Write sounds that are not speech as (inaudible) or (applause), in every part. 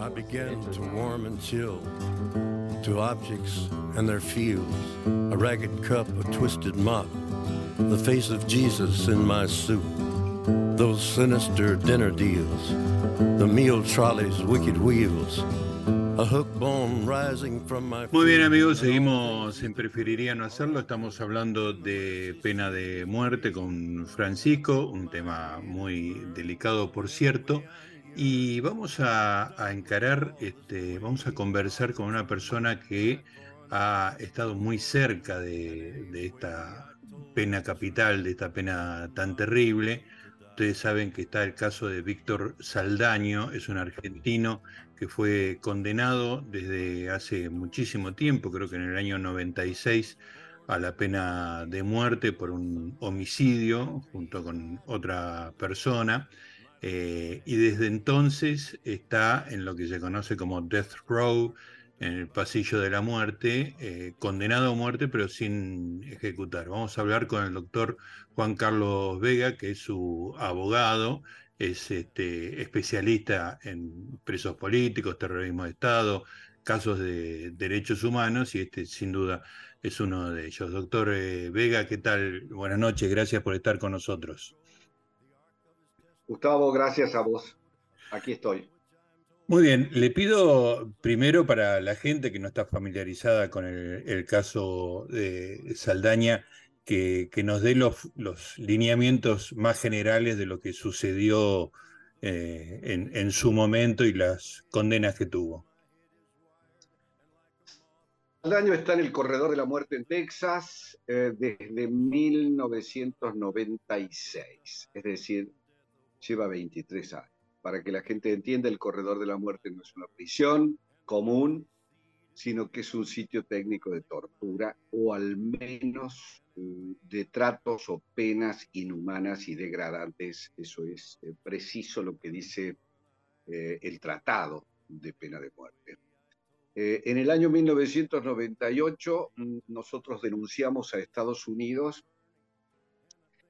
I began to warm and chill to objects and their fields, a ragged cup, a twisted mop, the face of Jesus in my soup, those sinister dinner deals, the meal trolley's wicked wheels, Muy bien amigos, seguimos en Preferiría no hacerlo, estamos hablando de pena de muerte con Francisco, un tema muy delicado por cierto, y vamos a, encarar, este, vamos a conversar con una persona que ha estado muy cerca de, de esta pena capital, de esta pena tan terrible. Ustedes saben que está el caso de Víctor Saldaño, es un argentino que fue condenado desde hace muchísimo tiempo, creo que en el año 96, a la pena de muerte por un homicidio junto con otra persona. Eh, y desde entonces está en lo que se conoce como Death Row, en el pasillo de la muerte, eh, condenado a muerte pero sin ejecutar. Vamos a hablar con el doctor Juan Carlos Vega, que es su abogado es este, especialista en presos políticos, terrorismo de Estado, casos de derechos humanos y este sin duda es uno de ellos. Doctor eh, Vega, ¿qué tal? Buenas noches, gracias por estar con nosotros. Gustavo, gracias a vos. Aquí estoy. Muy bien, le pido primero para la gente que no está familiarizada con el caso de Saldaña, que, nos dé los, lineamientos más generales de lo que sucedió eh, en, su momento y las condenas que tuvo. El daño está en el corredor de la muerte en Texas eh, desde 1996, es decir, lleva 23 años. Para que la gente entienda, el corredor de la muerte no es una prisión común, sino que es un sitio técnico de tortura o al menos mm, de tratos o penas inhumanas y degradantes. Eso es eh, preciso lo que dice eh, el tratado de pena de muerte. Eh, en el año 1998 mm, nosotros denunciamos a Estados Unidos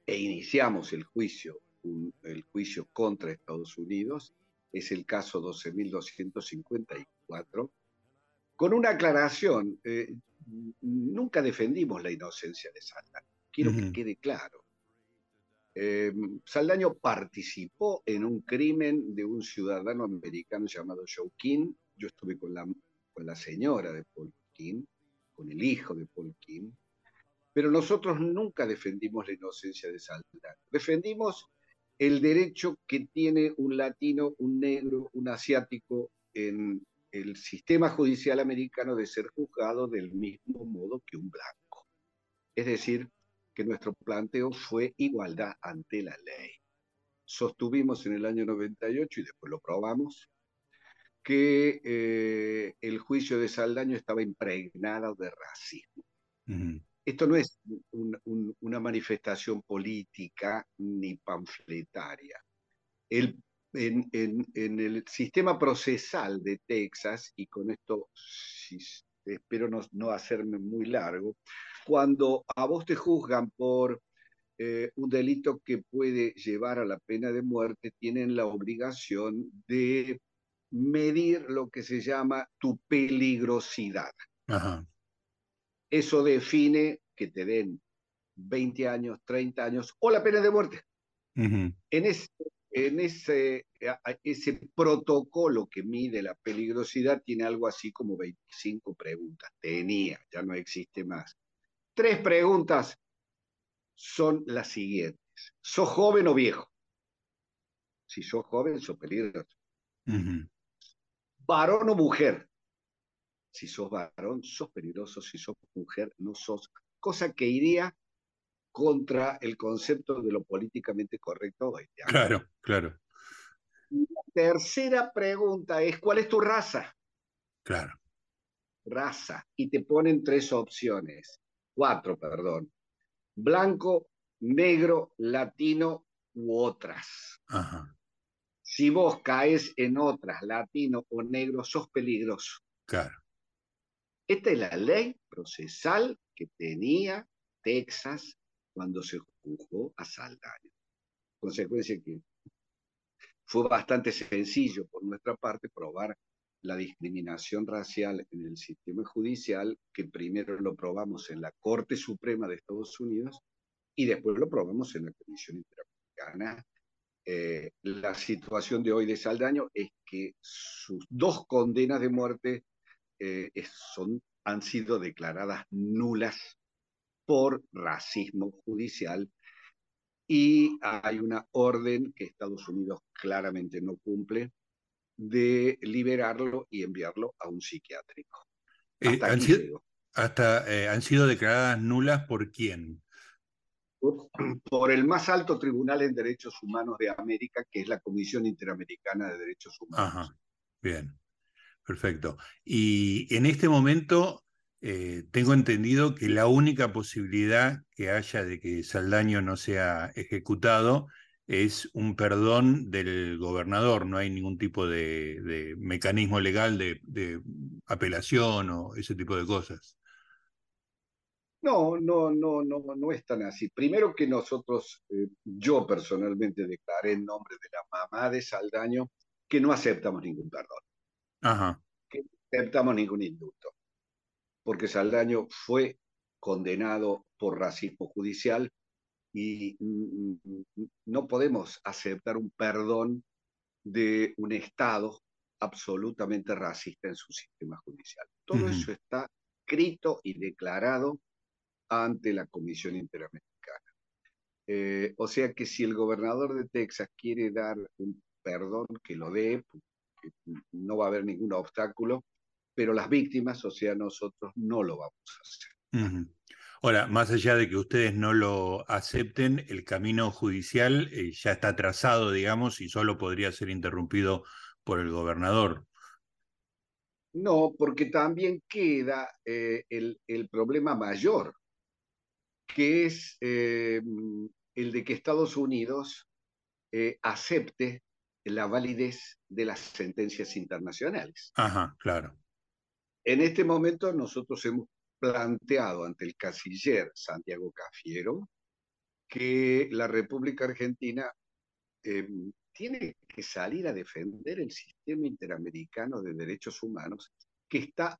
e iniciamos el juicio, el juicio contra Estados Unidos. Es el caso 12.254 con una aclaración, eh, nunca defendimos la inocencia de Saldaño, quiero que quede claro. Eh, Saldaño participó en un crimen de un ciudadano americano llamado Joe King. Yo estuve con la, con la señora de Paul King, con el hijo de Paul King, pero nosotros nunca defendimos la inocencia de Saldaño. Defendimos el derecho que tiene un latino, un negro, un asiático en el sistema judicial americano de ser juzgado del mismo modo que un blanco. Es decir, que nuestro planteo fue igualdad ante la ley. Sostuvimos en el año 98, y después lo probamos, que eh, el juicio de Saldaño estaba impregnado de racismo. Esto no es una manifestación política ni panfletaria. El en, el sistema procesal de Texas, y con esto espero no, hacerme muy largo, cuando a vos te juzgan por eh, un delito que puede llevar a la pena de muerte, tienen la obligación de medir lo que se llama tu peligrosidad. Eso define que te den 20 años, 30 años o la pena de muerte. En ese en ese, ese protocolo que mide la peligrosidad tiene algo así como 25 preguntas. Tenía, ya no existe más. Tres preguntas son las siguientes. ¿Sos joven o viejo? Si sos joven, sos peligroso. ¿Varón o mujer? Si sos varón, sos peligroso. Si sos mujer, no sos. Cosa que iría contra el concepto de lo políticamente correcto hoy. Claro, claro. La tercera pregunta es, ¿cuál es tu raza? Claro. Raza. Y te ponen tres opciones, cuatro, perdón. Blanco, negro, latino u otras. Ajá. Si vos caes en otras, latino o negro, sos peligroso. Claro. Esta es la ley procesal que tenía Texas cuando se juzgó a Saldaño. Consecuencia que fue bastante sencillo por nuestra parte probar la discriminación racial en el sistema judicial, que primero lo probamos en la Corte Suprema de Estados Unidos y después lo probamos en la Comisión Interamericana. Eh, la situación de hoy de Saldaño es que sus dos condenas de muerte eh, son, han sido declaradas nulas por racismo judicial y hay una orden que Estados Unidos claramente no cumple de liberarlo y enviarlo a un psiquiátrico. Eh, han, sido, hasta, eh, ¿Han sido declaradas nulas por quién? Por, el más alto tribunal en derechos humanos de América, que es la Comisión Interamericana de Derechos Humanos. Ajá, bien, perfecto. Y en este momento eh, tengo entendido que la única posibilidad que haya de que Saldaño no sea ejecutado es un perdón del gobernador, no hay ningún tipo de, mecanismo legal de, apelación o ese tipo de cosas. No, no, no, no, no es tan así. Primero que nosotros, eh, yo personalmente declaré en nombre de la mamá de Saldaño que no aceptamos ningún perdón. Ajá. Que no aceptamos ningún indulto. Porque Saldaño fue condenado por racismo judicial y no podemos aceptar un perdón de un Estado absolutamente racista en su sistema judicial. Todo eso está escrito y declarado ante la Comisión Interamericana. Eh, o sea que si el gobernador de Texas quiere dar un perdón, que lo dé, no va a haber ningún obstáculo, pero las víctimas, o sea, nosotros no lo vamos a hacer. Ahora, más allá de que ustedes no lo acepten, el camino judicial eh, ya está trazado, digamos, y solo podría ser interrumpido por el gobernador. No, porque también queda eh, el, problema mayor, que es eh, el de que Estados Unidos acepte la validez de las sentencias internacionales. Ajá, claro. En este momento nosotros hemos planteado ante el canciller Santiago Cafiero que la República Argentina eh, tiene que salir a defender el sistema interamericano de derechos humanos que está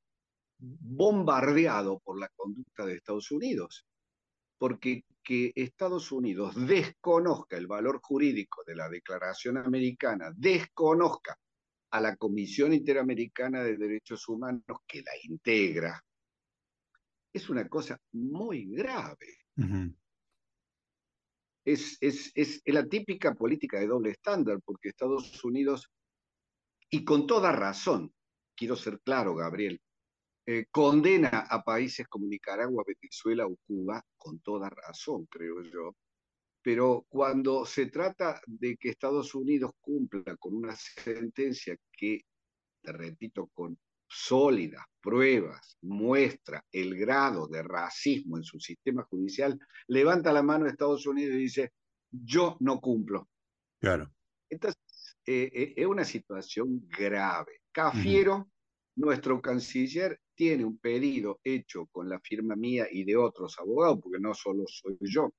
bombardeado por la conducta de Estados Unidos. Porque que Estados Unidos desconozca el valor jurídico de la Declaración Americana, desconozca a la Comisión Interamericana de Derechos Humanos que la integra, es una cosa muy grave. es, es, es, la típica política de doble estándar, porque Estados Unidos, y con toda razón, quiero ser claro, Gabriel, eh, condena a países como Nicaragua, Venezuela o Cuba, con toda razón, creo yo, pero cuando se trata de que Estados Unidos cumpla con una sentencia que, te repito, con sólidas pruebas muestra el grado de racismo en su sistema judicial, levanta la mano a Estados Unidos y dice, yo no cumplo. Claro. Entonces, eh, eh, es una situación grave. Cafiero, nuestro canciller, tiene un pedido hecho con la firma mía y de otros abogados, porque no solo soy yo,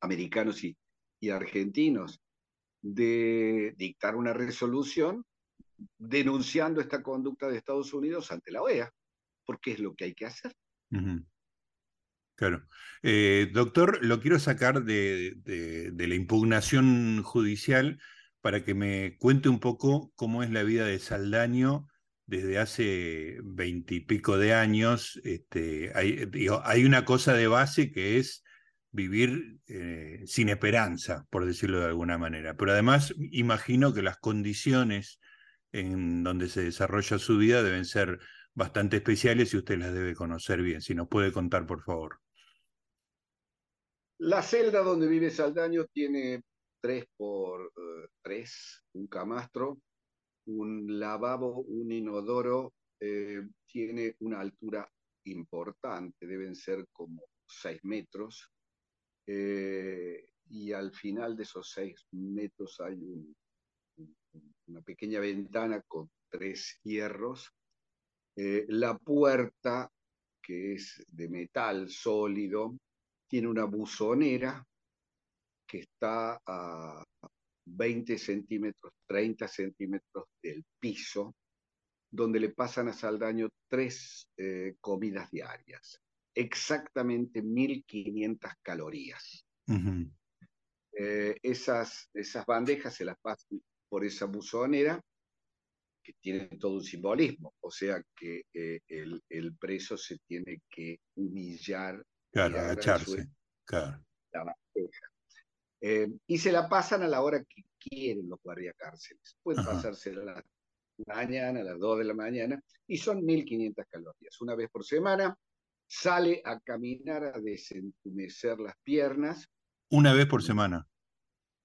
americanos y, argentinos, de dictar una resolución denunciando esta conducta de Estados Unidos ante la OEA, porque es lo que hay que hacer. Claro. Eh, doctor, lo quiero sacar de, la impugnación judicial para que me cuente un poco cómo es la vida de Saldaño desde hace veintipico de años. Este, hay, una cosa de base que es vivir eh, sin esperanza, por decirlo de alguna manera. Pero además imagino que las condiciones en donde se desarrolla su vida deben ser bastante especiales y usted las debe conocer bien. Si nos puede contar, por favor. La celda donde vive Saldaño tiene tres por eh, tres, un camastro, un lavabo, un inodoro, eh, tiene una altura importante, deben ser como seis metros, eh, y al final de esos seis metros hay un una pequeña ventana con tres hierros. Eh, la puerta, que es de metal sólido, tiene una buzonera que está a 20 centímetros, 30 centímetros del piso, donde le pasan a Saldaño tres eh, comidas diarias, exactamente 1.500 calorías. Eh, esas, esas bandejas se las pasan por esa buzonera que tiene todo un simbolismo, o sea que eh, el, el, preso se tiene que humillar. Claro, agacharse. Claro. Eh, y se la pasan a la hora que quieren los guardiacárceles. Pueden pasarse a la mañana, a las 2 de la mañana, y son 1.500 calorías. Una vez por semana sale a caminar, a desentumecer las piernas. Una vez por semana.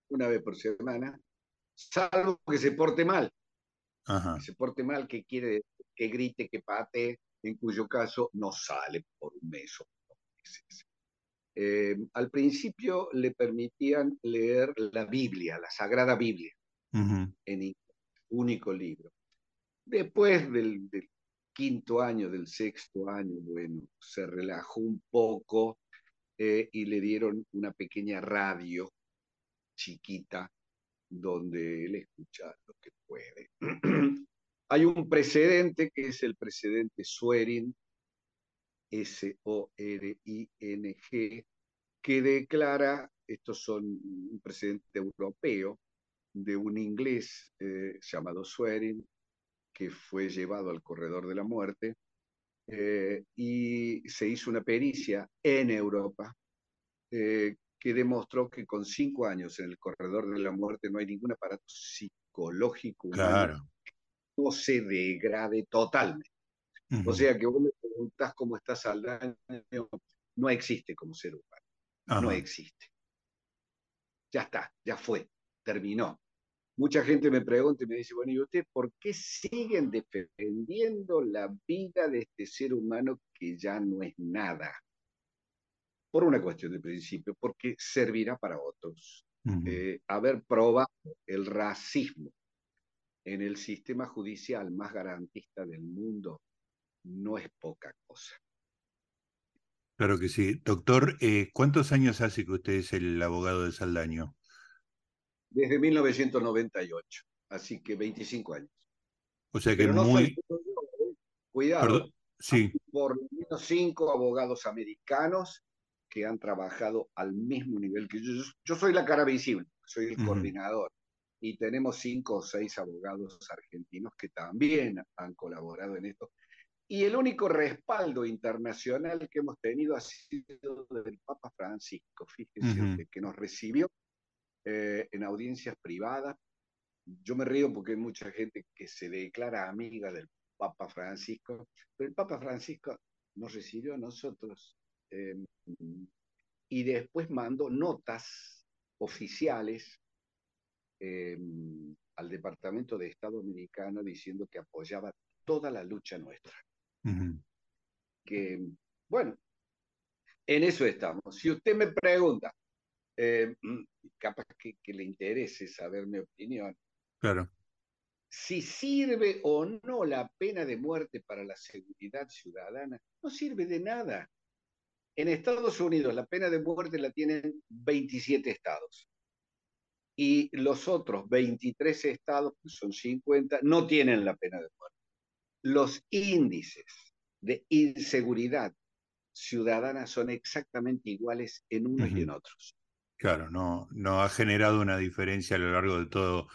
Una vez por semana, salvo que se porte mal. Que se porte mal, que quiere que grite, que pate, en cuyo caso no sale por un mes o meses. Eh, al principio le permitían leer la Biblia, la Sagrada Biblia, en único libro. Después del, quinto año, del sexto año, bueno, se relajó un poco eh, y le dieron una pequeña radio chiquita donde él escucha lo que puede. (clears throat) Hay un precedente que es el precedente Swearing, S-O-R-I-N-G, que declara, estos son un precedente europeo, de un inglés eh, llamado Swearing, que fue llevado al corredor de la muerte, eh, y se hizo una pericia en Europa eh, que demostró que con cinco años en el corredor de la muerte no hay ningún aparato psicológico claro. que no se degrade totalmente. O sea que vos me preguntás cómo estás al daño, no existe como ser humano. No existe. Ya está, ya fue, terminó. Mucha gente me pregunta y me dice, bueno, ¿y usted por qué siguen defendiendo la vida de este ser humano que ya no es nada? Por una cuestión de principio, porque servirá para otros. Eh, haber probado el racismo en el sistema judicial más garantista del mundo no es poca cosa. Claro que sí. Doctor, eh, ¿cuántos años hace que usted es el abogado de Saldaño? Desde 1998, así que 25 años. O sea que muy... ¿eh? Cuidado. Sí. Por lo menos cinco abogados americanos que han trabajado al mismo nivel que yo. Yo soy la cara visible, soy el coordinador. Y tenemos cinco o seis abogados argentinos que también han colaborado en esto. Y el único respaldo internacional que hemos tenido ha sido del Papa Francisco, fíjense, que nos recibió eh, en audiencias privadas. Yo me río porque hay mucha gente que se declara amiga del Papa Francisco, pero el Papa Francisco nos recibió a nosotros em, y después mandó notas oficiales em, al Departamento de Estado americano diciendo que apoyaba toda la lucha nuestra. Que, bueno, en eso estamos. Si usted me pregunta, eh, mm, capaz que, le interese saber mi opinión. Claro. Si sirve o no la pena de muerte para la seguridad ciudadana, no sirve de nada. En Estados Unidos la pena de muerte la tienen 27 estados. Y los otros 23 estados, que son 50, no tienen la pena de muerte los índices de inseguridad ciudadana son exactamente iguales en unos y en otros. Claro, no, no ha generado una diferencia a lo largo de todo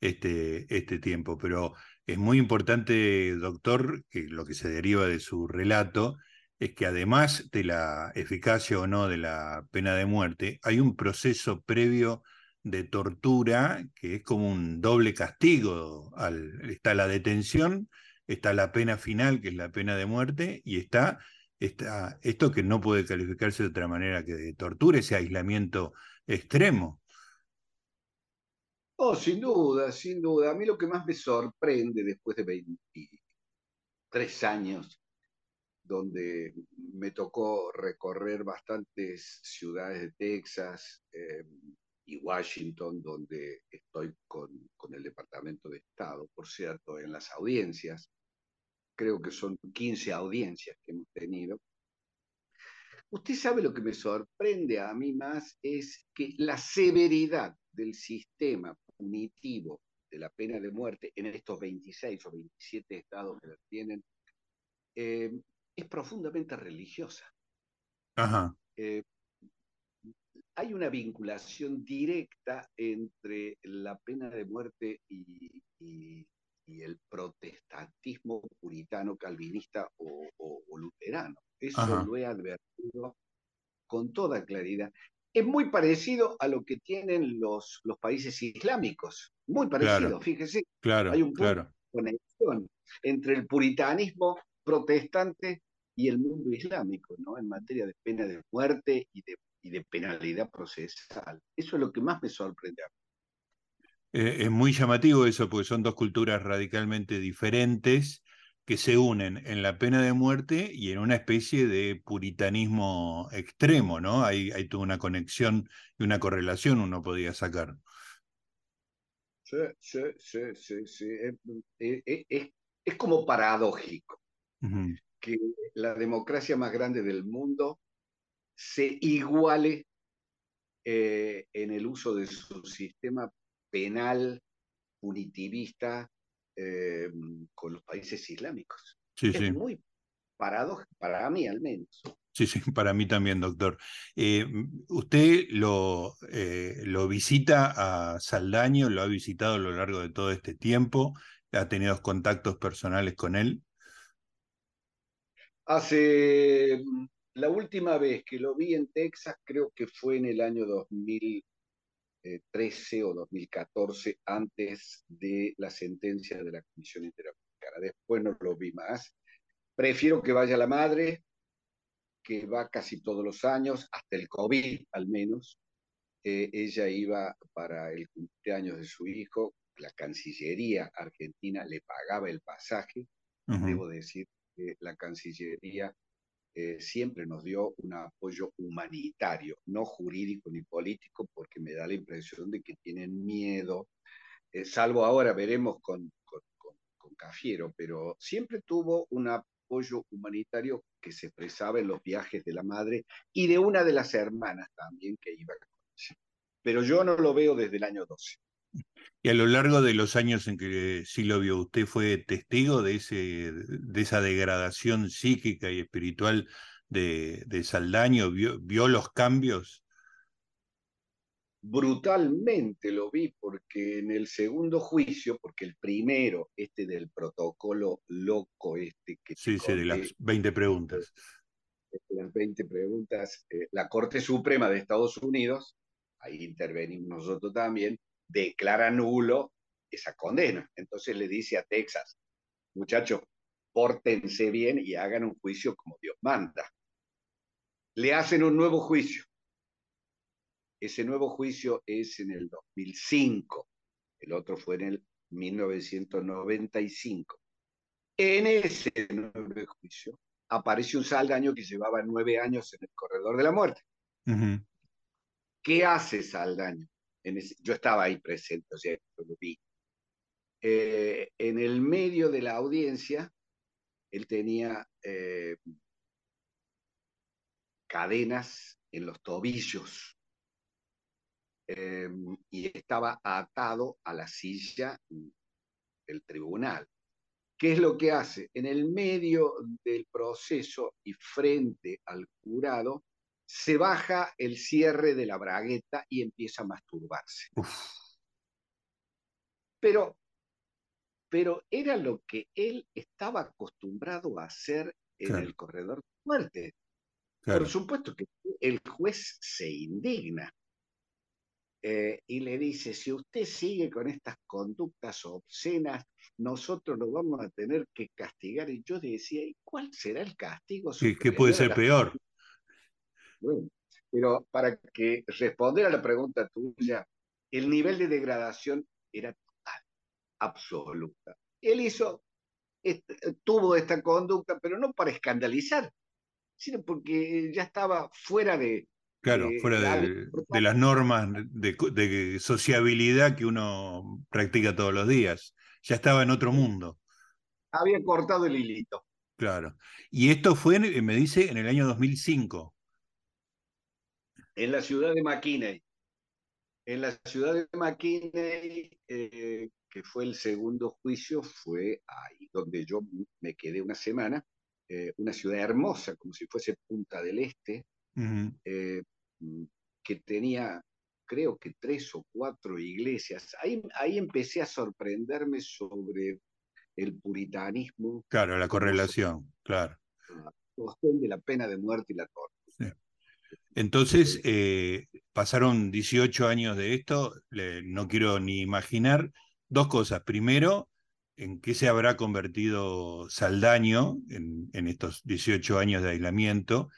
este, este tiempo, pero es muy importante, doctor, que lo que se deriva de su relato es que además de la eficacia o no de la pena de muerte, hay un proceso previo de tortura que es como un doble castigo. Al, está la detención está la pena final, que es la pena de muerte, y está, está esto que no puede calificarse de otra manera que de tortura, ese aislamiento extremo. Oh, sin duda, sin duda. A mí lo que más me sorprende después de 23 años, donde me tocó recorrer bastantes ciudades de Texas eh, y Washington, donde estoy con, con, el Departamento de Estado, por cierto, en las audiencias, creo que son 15 audiencias que hemos tenido. Usted sabe lo que me sorprende a mí más es que la severidad del sistema punitivo de la pena de muerte en estos 26 o 27 estados que la tienen eh, es profundamente religiosa. Eh, hay una vinculación directa entre la pena de muerte y, el protestantismo puritano, calvinista o, luterano. Eso lo he advertido con toda claridad. Es muy parecido a lo que tienen los, los países islámicos. Muy parecido, fíjese. Claro, hay un punto de conexión entre el puritanismo protestante y el mundo islámico, ¿no? En materia de pena de muerte y de, y de penalidad procesal. Eso es lo que más me sorprende eh, es muy llamativo eso, porque son dos culturas radicalmente diferentes que se unen en la pena de muerte y en una especie de puritanismo extremo, ¿no? Hay, hay toda una conexión y una correlación uno podría sacar. Sí, sí, sí, sí, sí. Es, es como paradójico que la democracia más grande del mundo se iguale eh, en el uso de su sistema penal punitivista eh, con los países islámicos. es muy paradójico, para mí al menos. Sí, sí, para mí también, doctor. Eh, ¿Usted lo, lo visita a Saldaño? ¿Lo ha visitado a lo largo de todo este tiempo? ¿Ha tenido contactos personales con él? Hace la última vez que lo vi en Texas, creo que fue en el año 2013 o 2014, antes de la sentencia de la Comisión Interamericana. Después no lo vi más. Prefiero que vaya la madre, que va casi todos los años, hasta el COVID al menos. Eh, ella iba para el cumpleaños de su hijo, la Cancillería argentina le pagaba el pasaje. Debo decir la Cancillería eh, siempre nos dio un apoyo humanitario, no jurídico ni político, porque me da la impresión de que tienen miedo, eh, salvo ahora veremos con, con, Cafiero, pero siempre tuvo un apoyo humanitario que se expresaba en los viajes de la madre y de una de las hermanas también que iba con ella. Pero yo no lo veo desde el año 12. Y a lo largo de los años en que sí lo vio, ¿usted fue testigo de, ese, de esa degradación psíquica y espiritual de, de Saldaño? ¿Vio, ¿Vio los cambios? brutalmente lo vi porque en el segundo juicio, porque el primero, este del protocolo loco, este que... Sí, sí, de las 20 preguntas. (laughs) De las 20 preguntas, eh, la Corte Suprema de Estados Unidos, ahí intervenimos nosotros también, declara nulo esa condena. Entonces le dice a Texas, muchachos, pórtense bien y hagan un juicio como Dios manda. Le hacen un nuevo juicio. Ese nuevo juicio es en el 2005. El otro fue en el 1995. En ese nuevo juicio aparece un Saldaño que llevaba nueve años en el corredor de la muerte. ¿Qué hace Saldaño? Yo estaba ahí presente, o sea, lo vi. Eh, en el medio de la audiencia, él tenía eh, cadenas en los tobillos eh, y estaba atado a la silla del tribunal. ¿Qué es lo que hace? En el medio del proceso y frente al jurado, se baja el cierre de la bragueta y empieza a masturbarse. Pero, pero era lo que él estaba acostumbrado a hacer en el corredor de muerte. Por supuesto que el juez se indigna eh, y le dice, si usted sigue con estas conductas obscenas, nosotros lo vamos a tener que castigar. Y yo decía, ¿y cuál será el castigo? ¿Qué puede ser peor? Pero para que responder a la pregunta tuya, el nivel de degradación era total, absoluta. Él hizo, tuvo esta conducta, pero no para escandalizar, sino porque ya estaba fuera de... Claro, fuera de, las normas de, sociabilidad que uno practica todos los días. Ya estaba en otro mundo. Había cortado el hilito. Claro. Y esto fue, me dice, en el año 2005 en la ciudad de McKinney. En la ciudad de McKinney, eh, que fue el segundo juicio, fue ahí donde yo me quedé una semana, eh, una ciudad hermosa, como si fuese Punta del Este, eh, que tenía, creo que tres o cuatro iglesias. Ahí, ahí empecé a sorprenderme sobre el puritanismo. Claro, la correlación, claro. La cuestión de la pena de muerte y la tortura. Entonces, eh, pasaron 18 años de esto, no quiero ni imaginar dos cosas. Primero, en qué se habrá convertido Saldaño en, estos 18 años de aislamiento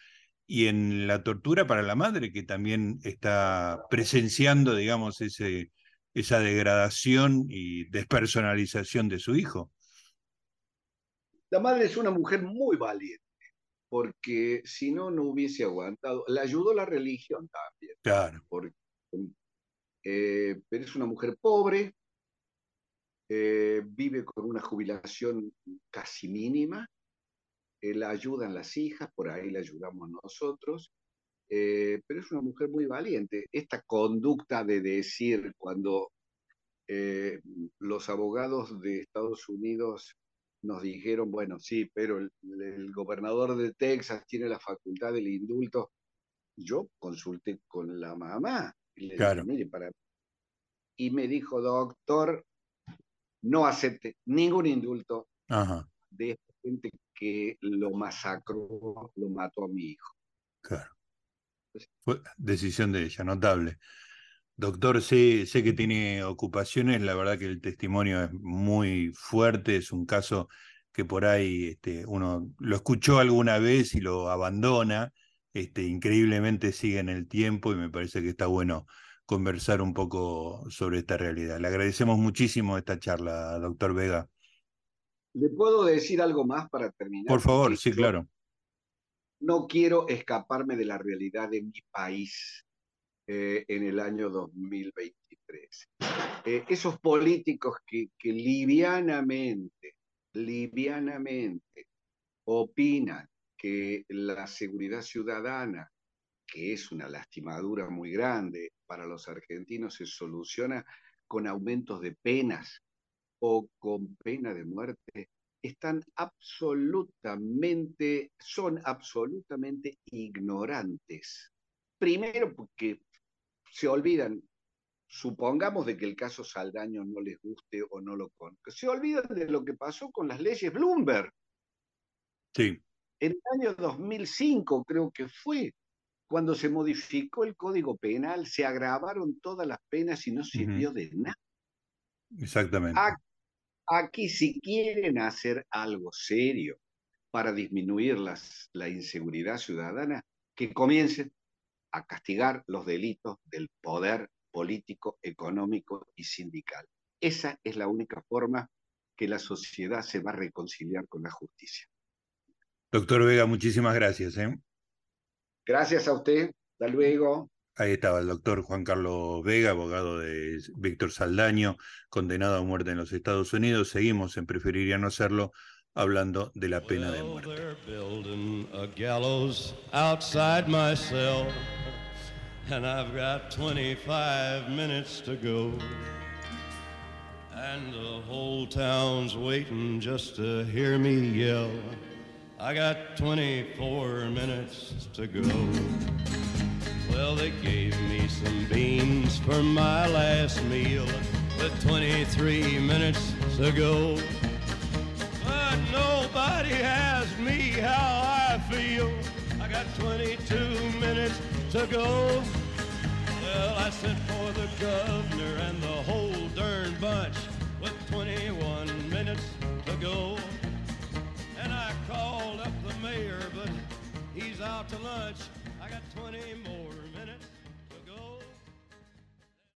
y en la tortura para la madre, que también está presenciando, digamos, esa degradación y despersonalización de su hijo. La madre es una mujer muy valiente porque si no, no hubiese aguantado. Le ayudó la religión también. Claro. Eh, pero es una mujer pobre, eh, vive con una jubilación casi mínima, eh, la ayudan las hijas, por ahí la ayudamos nosotros, pero es una mujer muy valiente. Esta conducta de decir cuando los abogados de Estados Unidos nos dijeron, bueno, sí, pero el, gobernador de Texas tiene la facultad del indulto. Yo consulté con la mamá y le dije, mire, para... Y me dijo, doctor, no acepte ningún indulto de esta gente que lo masacró, lo mató a mi hijo. Claro. Fue decisión de ella, notable. Doctor, sé, sé que tiene ocupaciones, la verdad que el testimonio es muy fuerte, es un caso que por ahí este, uno lo escuchó alguna vez y lo abandona, este, increíblemente sigue en el tiempo y me parece que está bueno conversar un poco sobre esta realidad. Le agradecemos muchísimo esta charla, doctor Vega. ¿Le puedo decir algo más para terminar? Por favor, sí, claro. No quiero escaparme de la realidad de mi país eh, en el año 2023. Eh, esos políticos que, que livianamente, livianamente opinan que la seguridad ciudadana, que es una lastimadura muy grande para los argentinos, se soluciona con aumentos de penas o con pena de muerte, están absolutamente, son absolutamente ignorantes. Primero porque se olvidan, supongamos de que el caso Saldaño no les guste o no lo conozcan, se olvidan de lo que pasó con las leyes Bloomberg. Sí. En el año 2005 creo que fue cuando se modificó el Código Penal, se agravaron todas las penas y no sirvió de nada. Exactamente. Aquí, si quieren hacer algo serio para disminuir las, la inseguridad ciudadana, que comiencen a castigar los delitos del poder político, económico y sindical. Esa es la única forma que la sociedad se va a reconciliar con la justicia. Doctor Vega, muchísimas gracias. ¿eh? Gracias a usted. Hasta luego. Ahí estaba el doctor Juan Carlos Vega, abogado de Víctor Saldaño, condenado a muerte en los Estados Unidos. Seguimos en Preferiría no hacerlo hablando de la pena de muerte. And I've got 25 minutes to go. And the whole town's waiting just to hear me yell. I got 24 minutes to go. Well, they gave me some beans for my last meal with 23 minutes to go. But nobody asked me how I feel. Got 22 minutes to go. Well, I sent for the governor and the whole darn bunch with 21 minutes to go. And I called up the mayor, but he's out to lunch. I got 20 more.